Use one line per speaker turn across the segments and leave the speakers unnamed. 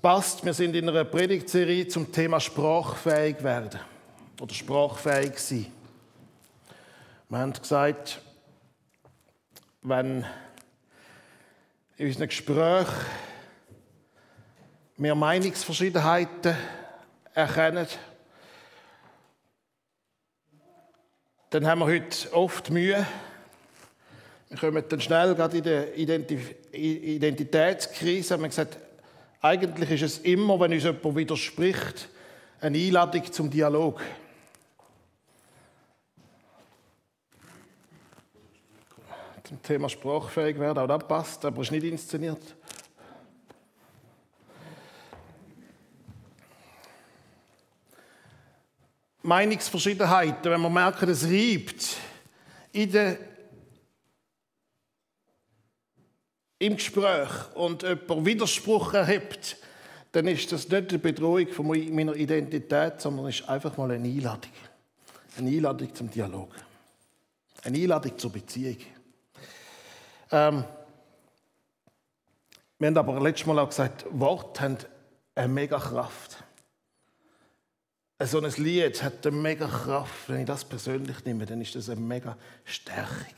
passt, wir sind in einer Predigtserie zum Thema sprachfähig werden oder sprachfähig sein. Wir haben gesagt, wenn in unseren Gesprächen wir Meinungsverschiedenheiten erkennen, dann haben wir heute oft Mühe. Wir kommen dann schnell gerade in der Identitätskrise. Wir haben gesagt, eigentlich ist es immer, wenn uns jemand widerspricht, eine Einladung zum Dialog. Zum Thema sprachfähig werden, auch das passt, aber ist nicht inszeniert. Meinungsverschiedenheiten, wenn man merkt, es reibt in der, im Gespräch und jemand Widerspruch erhebt, dann ist das nicht eine Bedrohung von meiner Identität, sondern ist einfach mal eine Einladung. Eine Einladung zum Dialog. Eine Einladung zur Beziehung. Ähm, wir haben aber letztes Mal auch gesagt, Worte haben eine mega Kraft so ein Lied hat eine mega Kraft. Wenn ich das persönlich nehme, dann ist das eine mega Stärkung.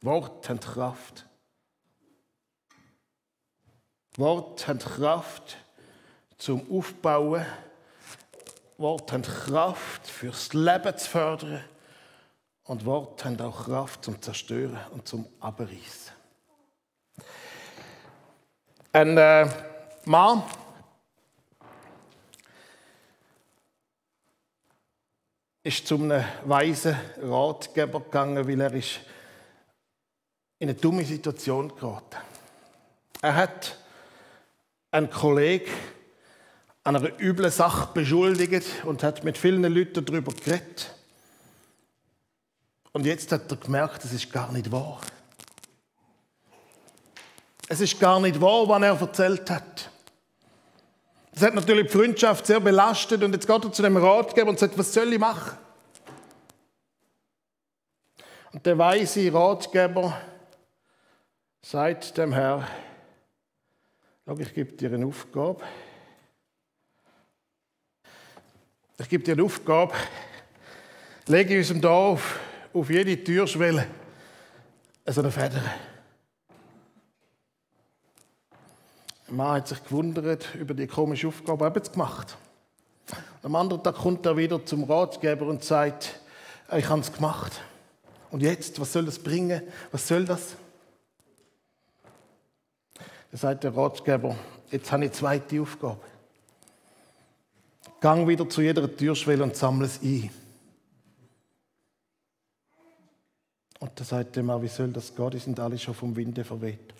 Worte haben Kraft. Worte haben Kraft zum Aufbauen. Worte haben Kraft fürs Leben zu fördern. Und Worte haben auch Kraft zum Zerstören und zum Abreißen. Ein äh, Mann, ist zu einem weisen Ratgeber gegangen, weil er ist in eine dumme Situation geraten. Er hat einen Kollegen an einer üblen Sache beschuldigt und hat mit vielen Leuten darüber geredet. Und jetzt hat er gemerkt, es ist gar nicht wahr. Es ist gar nicht wahr, was er erzählt hat. Das hat natürlich die Freundschaft sehr belastet und jetzt geht er zu dem Ratgeber und sagt, was soll ich machen? Und der weise Ratgeber sagt dem Schau, ich gebe dir eine Aufgabe. Ich gebe dir eine Aufgabe, lege in unserem Dorf auf jede Türschwelle so eine Feder. Der Mann hat sich gewundert über die komische Aufgabe, er es gemacht. Am anderen Tag kommt er wieder zum Ratgeber und sagt, ich habe es gemacht. Und jetzt, was soll das bringen? Was soll das? Sagt der Ratgeber, jetzt habe ich eine zweite Aufgabe. Gang wieder zu jeder Türschwelle und sammle es ein. Und da sagt der Mann, wie soll das gehen? Die sind alle schon vom Winde verweht.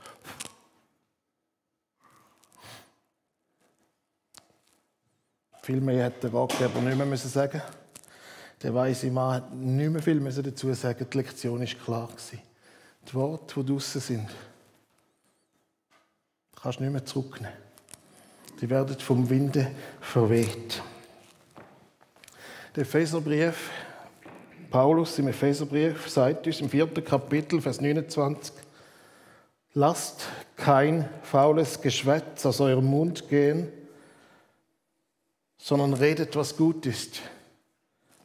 Viel mehr hätte der Ratgeber nicht mehr müssen sagen Der weise Mann hat nicht mehr viel müssen dazu sagen. Die Lektion war klar. Die Worte, die draußen sind, kannst du nicht mehr zurücknehmen. Die werden vom Winde verweht. Der Epheserbrief, Paulus im Epheserbrief sagt uns im vierten Kapitel, Vers 29, Lasst kein faules Geschwätz aus eurem Mund gehen, sondern redet, was gut ist,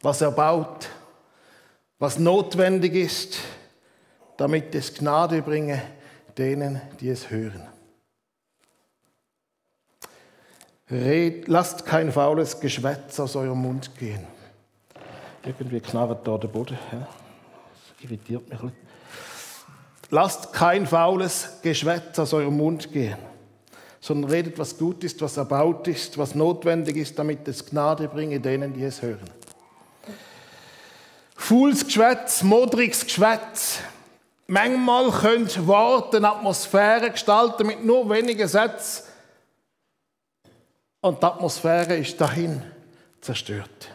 was erbaut, was notwendig ist, damit es Gnade bringe denen, die es hören. Red, lasst kein faules Geschwätz aus eurem Mund gehen. Irgendwie knarrt da der Boden. Ja. Das irritiert mich ein bisschen. Lasst kein faules Geschwätz aus eurem Mund gehen sondern redet, was gut ist, was erbaut ist, was notwendig ist, damit es Gnade bringe denen, die es hören. Fools Geschwätz, modriges Geschwätz. Manchmal können Worte eine Atmosphäre gestalten mit nur wenigen Sätzen. Und die Atmosphäre ist dahin zerstört.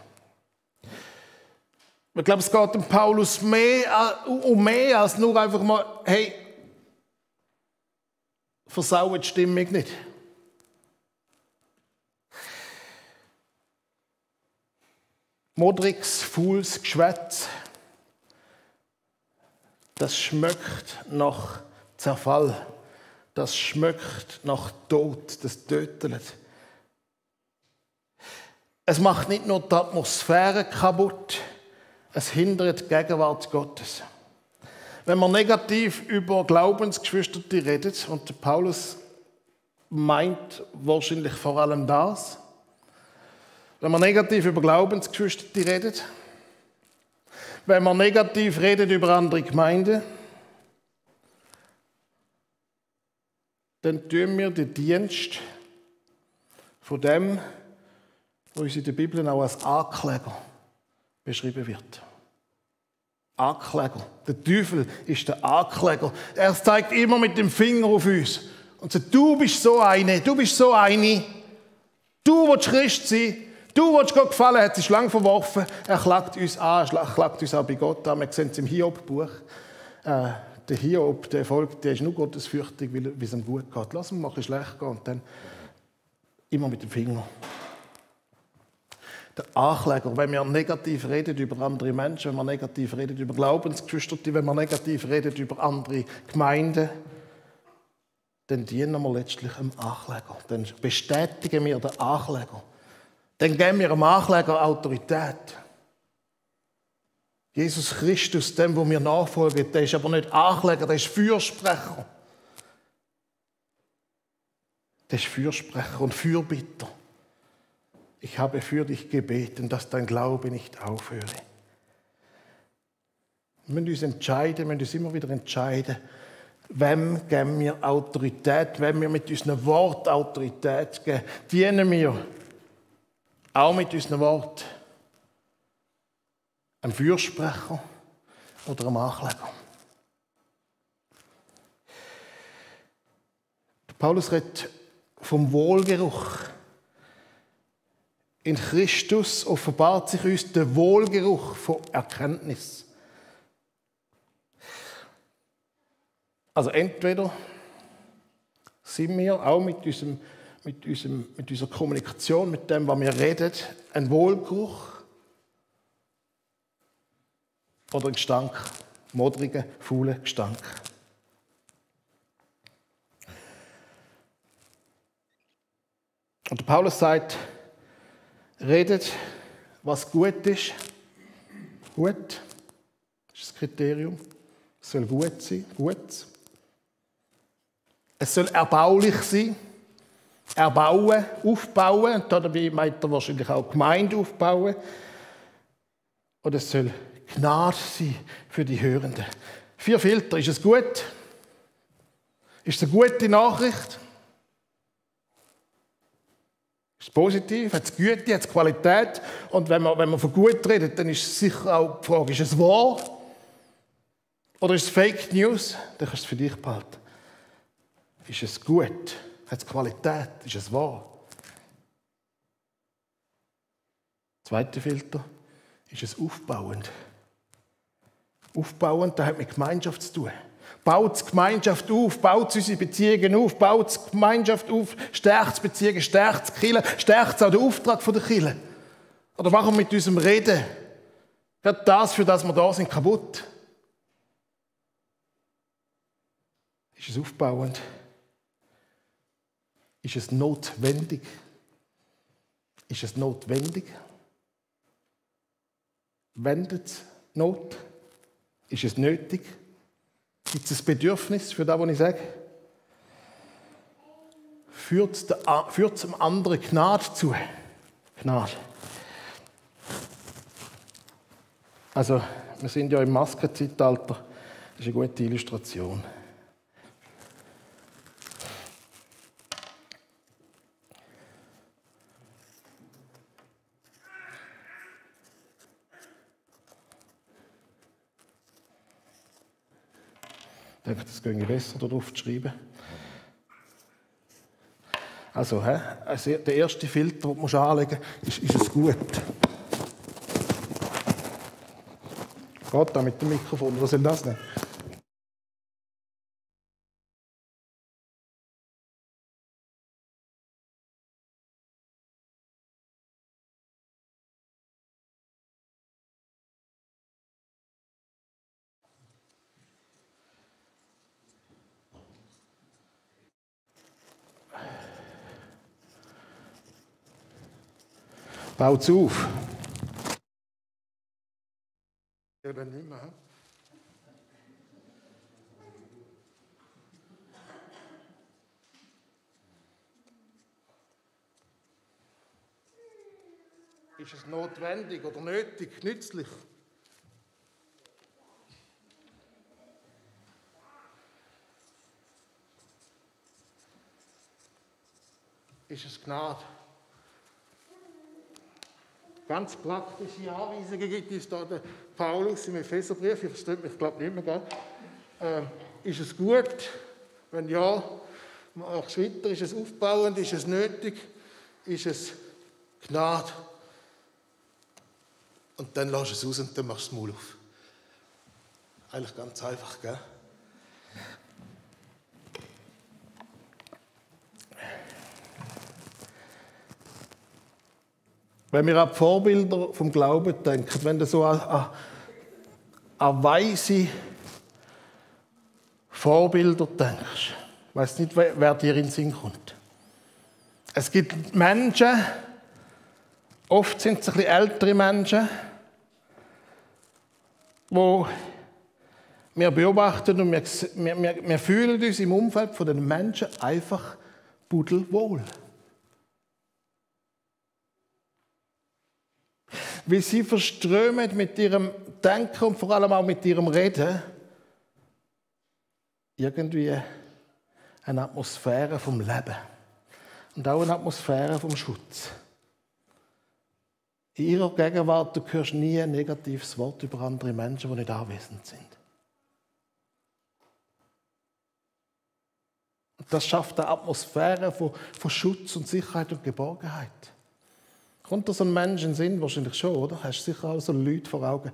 Ich glaube, es geht um Paulus mehr, um mehr als nur einfach mal, hey, versauen die Stimmung nicht. Modrigs, Fuhls, Geschwätz, das schmeckt nach Zerfall, das schmeckt nach Tod, das tötet. Es macht nicht nur die Atmosphäre kaputt, es hindert die Gegenwart Gottes. Wenn man negativ über Glaubensgeschwister redet, und Paulus meint wahrscheinlich vor allem das, wenn man negativ über Glaubensgeschwister redet, wenn man negativ redet über andere Gemeinden, dann tun wir den Dienst von dem, was in der Bibel auch als Ankläger beschrieben wird. Ankläger. Der Teufel ist der Ankläger. Er zeigt immer mit dem Finger auf uns und sagt, du bist so eine, du bist so eine. Du willst Christ sein, du willst Gott gefallen, er hat sich lang verworfen. Er klagt uns an, er klagt uns auch bei Gott an. Wir sehen es im Hiob-Buch. Äh, der Hiob, der Volk, der ist nur gottesfürchtig, weil es ihm gut geht. Lass ihn mal schlecht gehen und dann immer mit dem Finger der Ankläger, wenn wir negativ reden über andere Menschen, wenn wir negativ reden über Glaubensgeschwister, wenn wir negativ reden über andere Gemeinden, dann dienen wir letztlich dem Ankläger. Dann bestätigen wir den Ankläger. Dann geben wir dem Ankläger Autorität. Jesus Christus, dem, wo wir nachfolgen, der ist aber nicht Ankläger, der ist Fürsprecher. Der ist Fürsprecher und Fürbitter ich habe für dich gebeten, dass dein Glaube nicht aufhöre. Wir müssen uns entscheiden, wir müssen uns immer wieder entscheiden, wem geben wir Autorität, wem wir mit unserem Wort Autorität geben. Dienen wir auch mit unserem Wort einem Fürsprecher oder einem Ankläger. Paulus redet vom Wohlgeruch. In Christus offenbart sich uns der Wohlgeruch von Erkenntnis. Also entweder sind wir auch mit, unserem, mit, unserem, mit unserer Kommunikation, mit dem, was wir reden, ein Wohlgeruch oder ein Gestank, modriger, fauler Gestank. Und Paulus sagt, redet, was gut ist. Gut, ist das Kriterium. Es soll gut sein, gut. Es soll erbaulich sein. Erbauen, aufbauen. Und dabei meint er wahrscheinlich auch Gemeinde aufbauen. Und es soll Gnade sein für die Hörenden. Vier Filter. Ist es gut? Ist es eine gute Nachricht? Ist es positiv? Hat es Güte? Hat es Qualität? Und wenn man, wenn man von gut redet, dann ist sicher auch die Frage, ist es wahr? Oder ist es Fake News? Dann kannst du es für dich behalten. Ist es gut? Hat es Qualität? Ist es wahr? Zweiter Filter. Ist es aufbauend? Aufbauend, das hat mit Gemeinschaft zu tun. Baut die Gemeinschaft auf, baut unsere Beziehungen auf, baut die Gemeinschaft auf, stärkt die Beziehungen, stärkt die Kirche, stärkt auch den Auftrag der Kirche. Oder wir mit unserem Reden wird das, für das wir da sind, kaputt? Ist es aufbauend? Ist es notwendig? Ist es notwendig? Wendet Not? Ist es nötig? Gibt es ein Bedürfnis für das, was ich sage? Führt, der, führt dem anderen Gnade zu. Gnade. Also, wir sind ja im Maskenzeitalter. Das ist eine gute Illustration. Denke, das ginge besser, darauf zu schreiben. Also, also, der erste Filter, den du anlegen musst, ist, ist es gut? Geht da mit dem Mikrofon? Was soll das denn? Baut's auf. Ja, nicht mehr. Ist es notwendig oder nötig, nützlich? Ist es Gnade? Ganz praktische Anweisungen gibt es da der Paulus im Epheserbrief, ich verstehe mich glaube nicht mehr? Äh, ist es gut? Wenn ja, machst du weiter? Ist es aufbauend? Ist es nötig? Ist es Gnade? Und dann lass es aus und dann machst du das Maul auf. Eigentlich ganz einfach, gell? Wenn wir an die Vorbilder vom Glauben denken, wenn du so an, an, an weise Vorbilder denkst, ich weiß nicht, wer, wer dir in den Sinn kommt. Es gibt Menschen, oft sind es ein bisschen ältere Menschen, wo wir beobachten und wir, wir, wir fühlen uns im Umfeld von den Menschen einfach pudelwohl. Wie sie verströmen mit ihrem Denken und vor allem auch mit ihrem Reden irgendwie eine Atmosphäre vom Leben und auch eine Atmosphäre vom Schutz. In ihrer Gegenwart, du hörst nie ein negatives Wort über andere Menschen, die nicht anwesend sind. Das schafft eine Atmosphäre von, von Schutz und Sicherheit und Geborgenheit. Kommt da so ein Mensch in Sinn? Wahrscheinlich schon, oder? Hast du sicher auch so Leute vor Augen.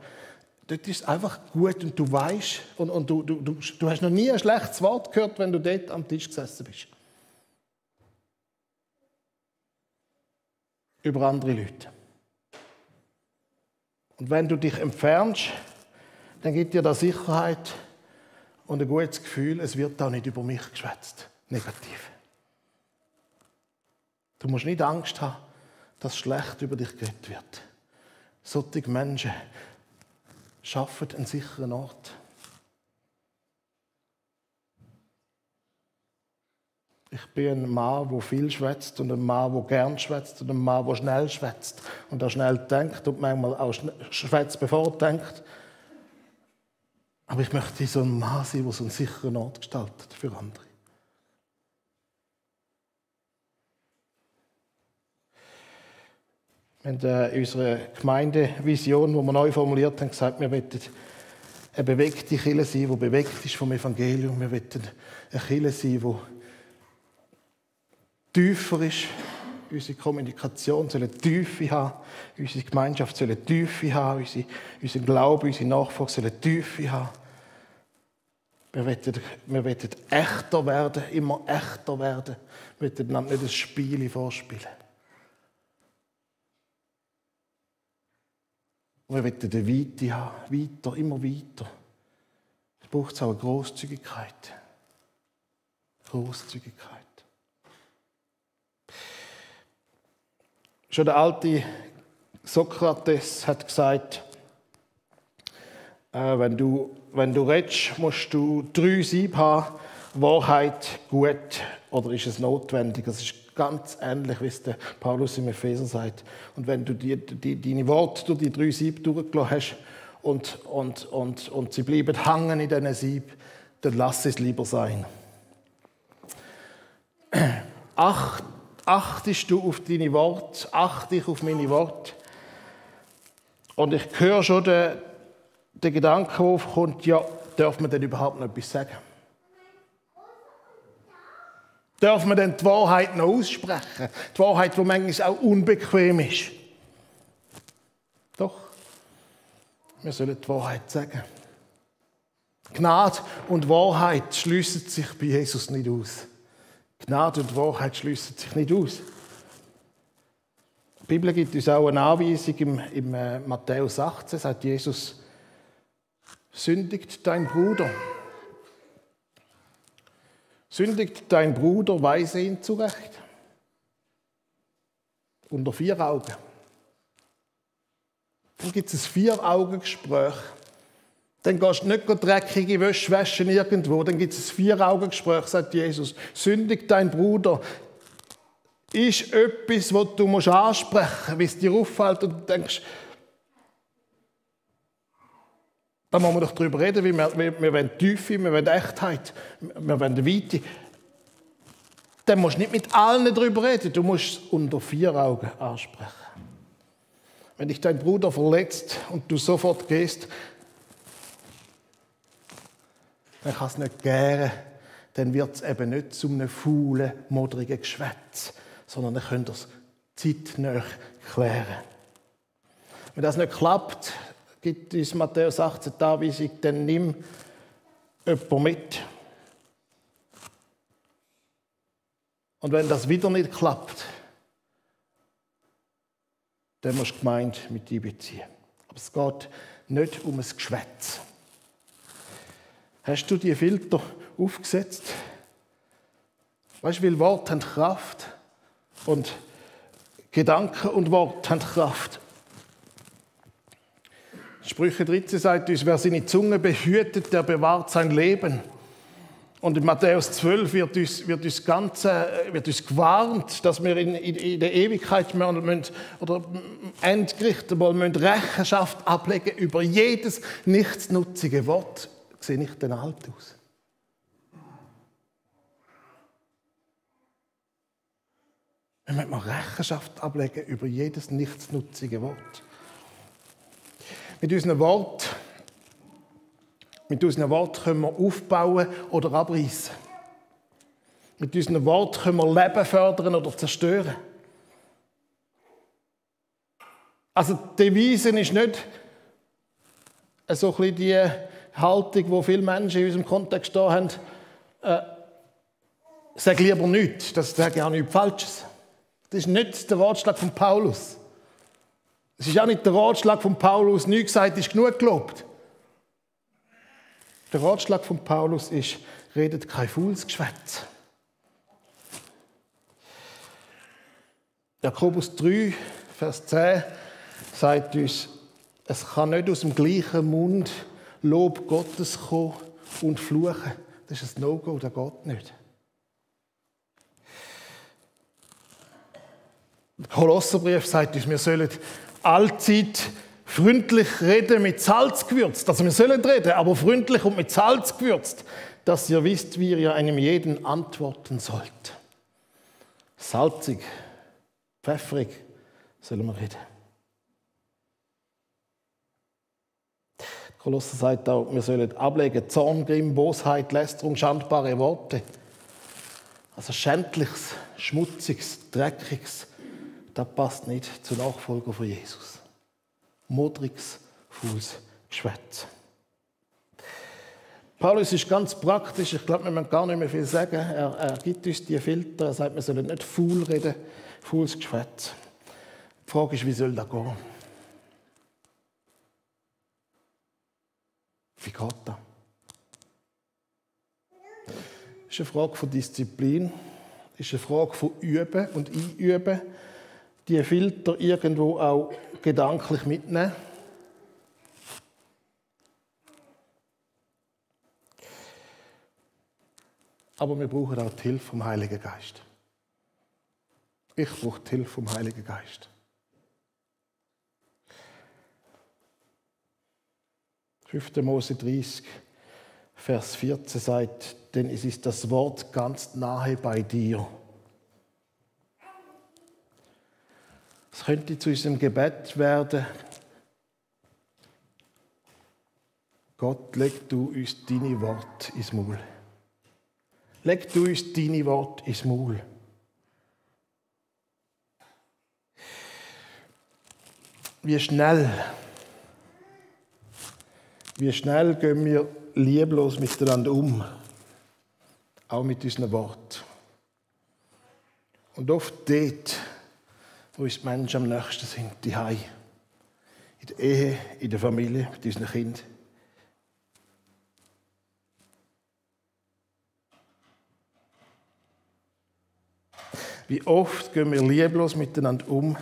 Dort ist es einfach gut und du weißt und, und du, du, du, du hast noch nie ein schlechtes Wort gehört, wenn du dort am Tisch gesessen bist. Über andere Leute. Und wenn du dich entfernst, dann gibt dir das Sicherheit und ein gutes Gefühl, es wird auch nicht über mich geschwätzt. Negativ. Du musst nicht Angst haben, dass schlecht über dich geredet wird. Solche Menschen schaffen einen sicheren Ort. Ich bin ein Mann, der viel schwätzt und ein Mann, der gern schwätzt und ein Mann, der schnell schwätzt und der schnell denkt und manchmal auch schwätzt, bevor er denkt. Aber ich möchte so ein Mann sein, der so einen sicheren Ort gestaltet für andere. Wir haben äh, unsere Gemeindevision, die wir neu formuliert haben, gesagt, wir wollen eine bewegte Kirche sein, die bewegt ist vom Evangelium. Wir wollen eine Kirche sein, die tiefer ist. Unsere Kommunikation soll eine Tiefe haben. Unsere Gemeinschaft soll eine Tiefe haben. Unsere, unser Glaube, unsere Nachfolge soll eine Tiefe haben. Wir wollen, wir wollen echter werden, immer echter werden. Wir wollen nicht ein Spiel vorspielen. Und wir wollen eine Weite haben, weiter, immer weiter. Es braucht auch eine Großzügigkeit. Großzügigkeit. Schon der alte Sokrates hat gesagt, äh, wenn, du, wenn du redest, musst du drei Sieb haben. Wahrheit, gut oder ist es notwendig? Das ist ganz ähnlich, wie es der Paulus im Epheser sagt. Und wenn du die, die, deine Worte durch die drei Sieb durchgelassen hast und, und, und, und sie bleiben hängen in diesen Sieb, dann lass es lieber sein. Acht, achtest du auf deine Worte, achte ich auf meine Worte. Und ich höre schon den, den Gedanken, der aufkommt, ja, darf man denn überhaupt noch etwas sagen? Darf man denn die Wahrheit noch aussprechen? Die Wahrheit, die manchmal auch unbequem ist. Doch, wir sollen die Wahrheit sagen. Gnade und Wahrheit schließen sich bei Jesus nicht aus. Gnade und Wahrheit schließen sich nicht aus. Die Bibel gibt uns auch eine Anweisung im, im äh, Matthäus 18, sagt Jesus, sündigt dein Bruder. Sündigt dein Bruder, weise ihn zurecht. Unter vier Augen. Dann gibt es ein Vier-Augen-Gespräch. Dann gehst du nicht dreckige Wäsche waschen irgendwo. Dann gibt es ein Vier-Augen-Gespräch, sagt Jesus. Sündig dein Bruder. Ist etwas, was du ansprechen musst, wie es dir auffällt und du denkst, da müssen wir doch drüber reden, weil wir, wir, wir wollen Tiefe, wir wollen Echtheit, wir wollen Weite. Dann musst du nicht mit allen darüber reden, du musst es unter vier Augen ansprechen. Wenn dich dein Bruder verletzt und du sofort gehst, dann kann es nicht gären, dann wird es eben nicht zu einem faulen, modrigen Geschwätz, sondern dann könnt ihr es zeitnah klären. Wenn das nicht klappt, gibt uns Matthäus 18 die Anweisung, dann nimm jemanden mit. Und wenn das wieder nicht klappt, dann musst du die Gemeinde mit einbeziehen. Aber es geht nicht um ein Geschwätz. Hast du die Filter aufgesetzt? Weißt du, weil Worte haben Kraft und Gedanken und Worte haben Kraft. Sprüche 13 sagt uns, wer seine Zunge behütet, der bewahrt sein Leben. Und in Matthäus 12 wird uns, wird uns, Ganze, wird uns gewarnt, dass wir in, in, in der Ewigkeit müssen, oder Endgericht mal müssen Rechenschaft ablegen über jedes nichtsnutzige Wort. Sehe ich denn alt aus? Wir müssen mal Rechenschaft ablegen über jedes nichtsnutzige Wort. Mit unseren Worten mit unseren Worten können wir aufbauen oder abreißen. Mit unseren Worten können wir Leben fördern oder zerstören. Also die Devise ist nicht so ein die Haltung, die viele Menschen in unserem Kontext da haben. Äh, sag lieber nichts, das sage ich auch nichts Falsches. Das ist nicht der Ratschlag von Paulus. Es ist auch nicht der Ratschlag von Paulus, nichts gesagt ist genug gelobt. Der Ratschlag von Paulus ist, redet kein Fuhlsgeschwätz. Jakobus 3, Vers 10 sagt uns, es kann nicht aus dem gleichen Mund Lob Gottes kommen und Fluchen. Das ist ein No-Go, das geht nicht. Der Kolosserbrief sagt uns, wir sollen allzeit freundlich reden mit Salz gewürzt. Also wir sollen reden, aber freundlich und mit Salz gewürzt, dass ihr wisst, wie ihr einem jeden antworten sollt. Salzig, pfeffrig sollen wir reden. Kolosser sagt auch, wir sollen ablegen Zorn, Grimm, Bosheit, Lästerung, schandbare Worte. Also schändliches, schmutziges, dreckiges, das passt nicht zu Nachfolger von Jesus. Modriges, faules Geschwätz. Paulus ist ganz praktisch, ich glaube, wir müssen gar nicht mehr viel sagen. Er, er gibt uns die Filter, er sagt, wir sollen nicht faul reden, faules Geschwätz. Die Frage ist, wie soll das gehen? Wie geht das? Das ist eine Frage von Disziplin, das ist eine Frage von Üben und Einüben die Filter irgendwo auch gedanklich mitnehmen. Aber wir brauchen auch die Hilfe vom Heiligen Geist. Ich brauche die Hilfe vom Heiligen Geist. 5. Mose 30, Vers 14 sagt, denn es ist das Wort ganz nahe bei dir Es könnte zu unserem Gebet werden. Gott, leg du uns deine Worte ins Maul. Leg du uns deine Worte ins Maul. Wie schnell, wie schnell gehen wir lieblos miteinander um, auch mit unseren Worten. Und oft dort, wo ist die Menschen am nächsten sind? Die Hei. In der Ehe, in der Familie, mit unseren Kindern. Wie oft gehen wir lieblos miteinander um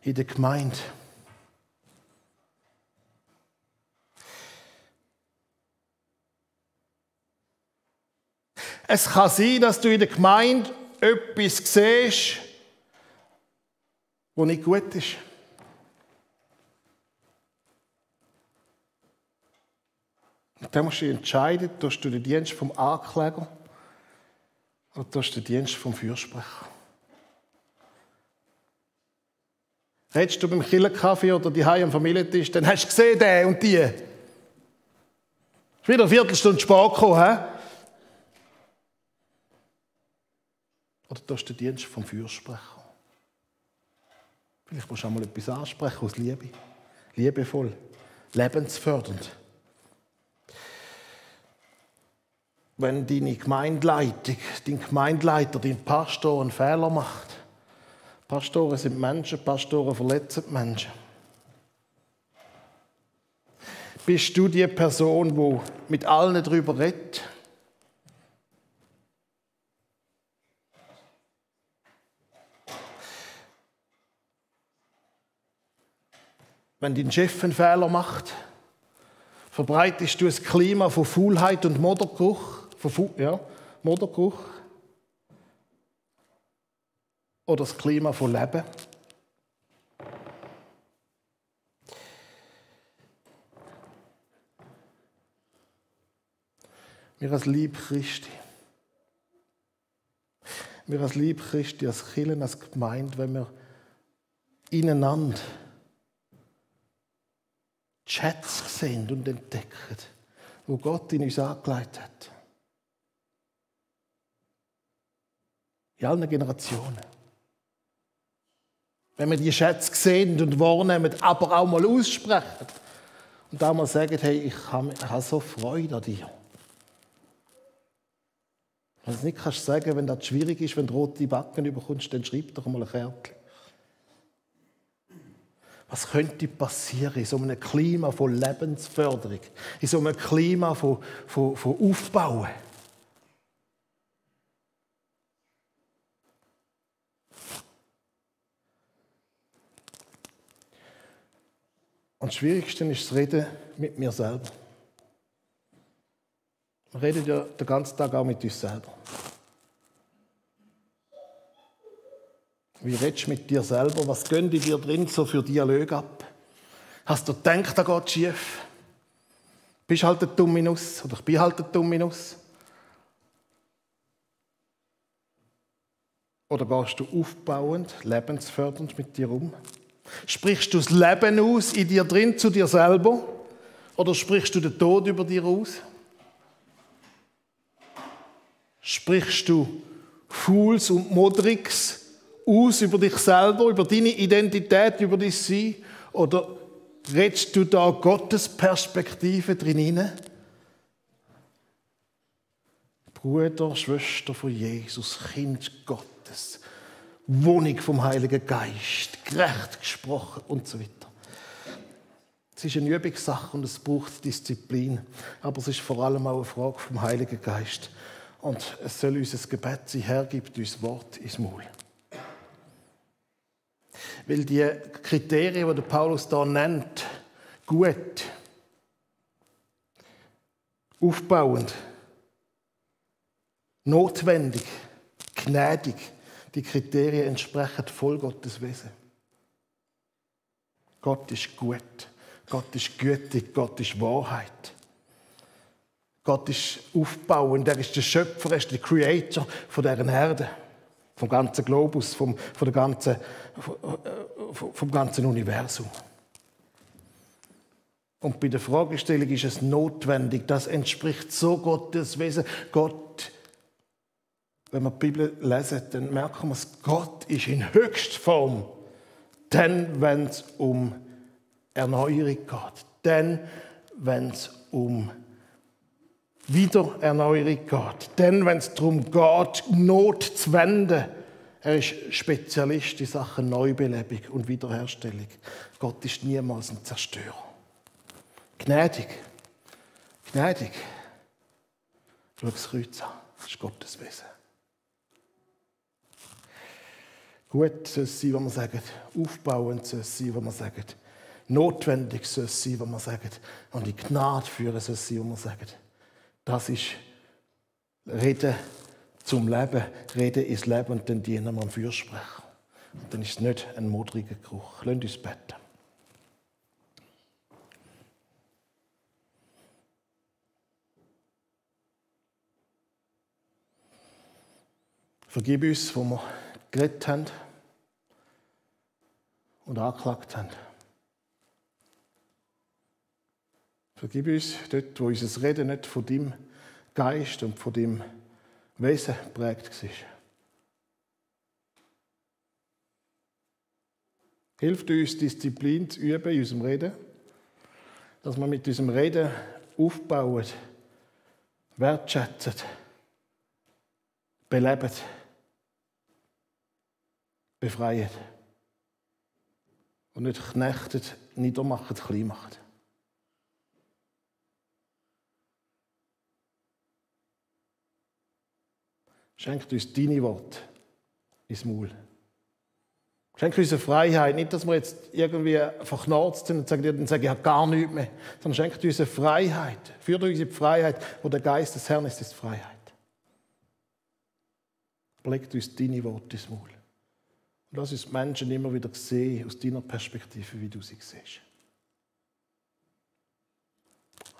in der Gemeinde? Es kann sein, dass du in der Gemeinde etwas siehst, was nicht gut ist. Und dann musst du dich entscheiden, tust du den Dienst vom Ankläger oder tust du den Dienst vom Fürsprecher. Redest du beim Killerkaffee oder die am Familientisch, dann hast du gesehen, der und die. Ist wieder eine Viertelstunde spät gekommen, he? Oder tust du den Dienst vom Fürsprecher? Vielleicht musst du auch mal etwas ansprechen aus Liebe. Liebevoll, lebensfördernd. wenn deine Gemeindeleitung, dein Gemeindeleiter, dein Pastor einen Fehler macht. Pastoren sind Menschen, Pastoren verletzen Menschen. Bist du die Person, die mit allen darüber redet? Wenn dein Chef einen Fehler macht, verbreitest du ein Klima von Faulheit und Modergeruch. Von ja, Modergeruch. Oder das Klima von Leben. Wir als Lieb Christi, wir als Lieb Christi, als Kirchen, als Gemeinde, wenn wir ineinander Schätze sehen und entdecken, wo Gott in uns angelegt hat. In allen Generationen. Wenn wir die Schätze sehen und wahrnehmen, aber auch mal aussprechen und auch mal sagen, hey, ich habe so Freude an dir. Wenn du es nicht kannst sagen, wenn das schwierig ist, wenn du rote Backen überkommst, dann schreib doch mal ein Kärtchen. Was könnte passieren in so einem Klima von Lebensförderung, in so einem Klima von, von, von Aufbauen? Und das Schwierigste ist das Reden mit mir selber. Wir reden ja den ganzen Tag auch mit uns selber. Wie redest du mit dir selber? Was gehen dir drin so für Dialog ab? Hast du gedacht, da geht schief? Bist halt ein Dumminus oder ich bin halt ein Dumminus? Oder gehst du aufbauend, lebensfördernd mit dir um? Sprichst du das Leben aus in dir drin zu dir selber? Oder sprichst du den Tod über dir aus? Sprichst du Fools und Modrix aus über dich selber, über deine Identität, über dein Sein? Oder redest du da Gottes Perspektive drin hinein? Bruder, Schwester von Jesus, Kind Gottes. Wohnung vom Heiligen Geist, gerecht gesprochen und so weiter. Es ist eine Übungssache und es braucht Disziplin, aber es ist vor allem auch eine Frage vom Heiligen Geist. Und es soll unser Gebet sein, Herr, gibt uns Wort ins Maul. Weil die Kriterien, die Paulus da nennt, gut, aufbauend, notwendig, gnädig, die Kriterien entsprechen voll Gottes Wesen. Gott ist gut. Gott ist gütig. Gott ist Wahrheit. Gott ist aufbauend. Er ist der Schöpfer, er ist der Creator von deren Erde. Vom ganzen Globus, vom, von der ganzen, vom, ganzen Universum. Und bei der Fragestellung ist es notwendig, das entspricht so Gottes Wesen. Gott wenn wir die Bibel lesen, dann merken wir es, Gott ist in Höchstform. Dann, wenn es um Erneuerung geht. Dann, wenn es um Wiedererneuerung geht. Dann, wenn es darum geht, Not zu wenden. Er ist Spezialist in Sachen Neubelebung und Wiederherstellung. Gott ist niemals ein Zerstörer. Gnädig. Gnädig. Schau das Kreuz an. Das ist Gottes Wesen. Gut soll es sein, was man sagt. Aufbauend soll es sein, was man sagt. Notwendig soll es sein, was man sagt. Und die Gnade führen soll es sein, was man sagt. Das ist Reden zum Leben, Reden ins Leben und dann dienen wir am Fürsprecher. Und dann ist es nicht ein modriger Geruch. Lasst uns beten. Vergib uns, wo wir geredet haben und angeklagt haben. Vergib uns dort, wo unser Reden nicht von deinem Geist und von deinem Wesen prägt war. Hilft uns, Disziplin zu üben in unserem Reden, dass wir mit unserem Reden aufbauen, wertschätzen, beleben, befreien und nicht knechtet, niedermachen, klein machen. Schenkt uns deine Worte ins Maul. Schenkt uns eine Freiheit. Nicht, dass wir jetzt irgendwie verknarzt sind und sagen, dann sage ich, ich gar nichts mehr. Sondern schenkt uns eine Freiheit. Führt uns in die Freiheit, wo der Geist des Herrn ist, ist Freiheit. Legt uns deine Worte ins Maul. Und lass uns Menschen immer wieder sehen, aus deiner Perspektive, wie du sie siehst.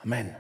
Amen.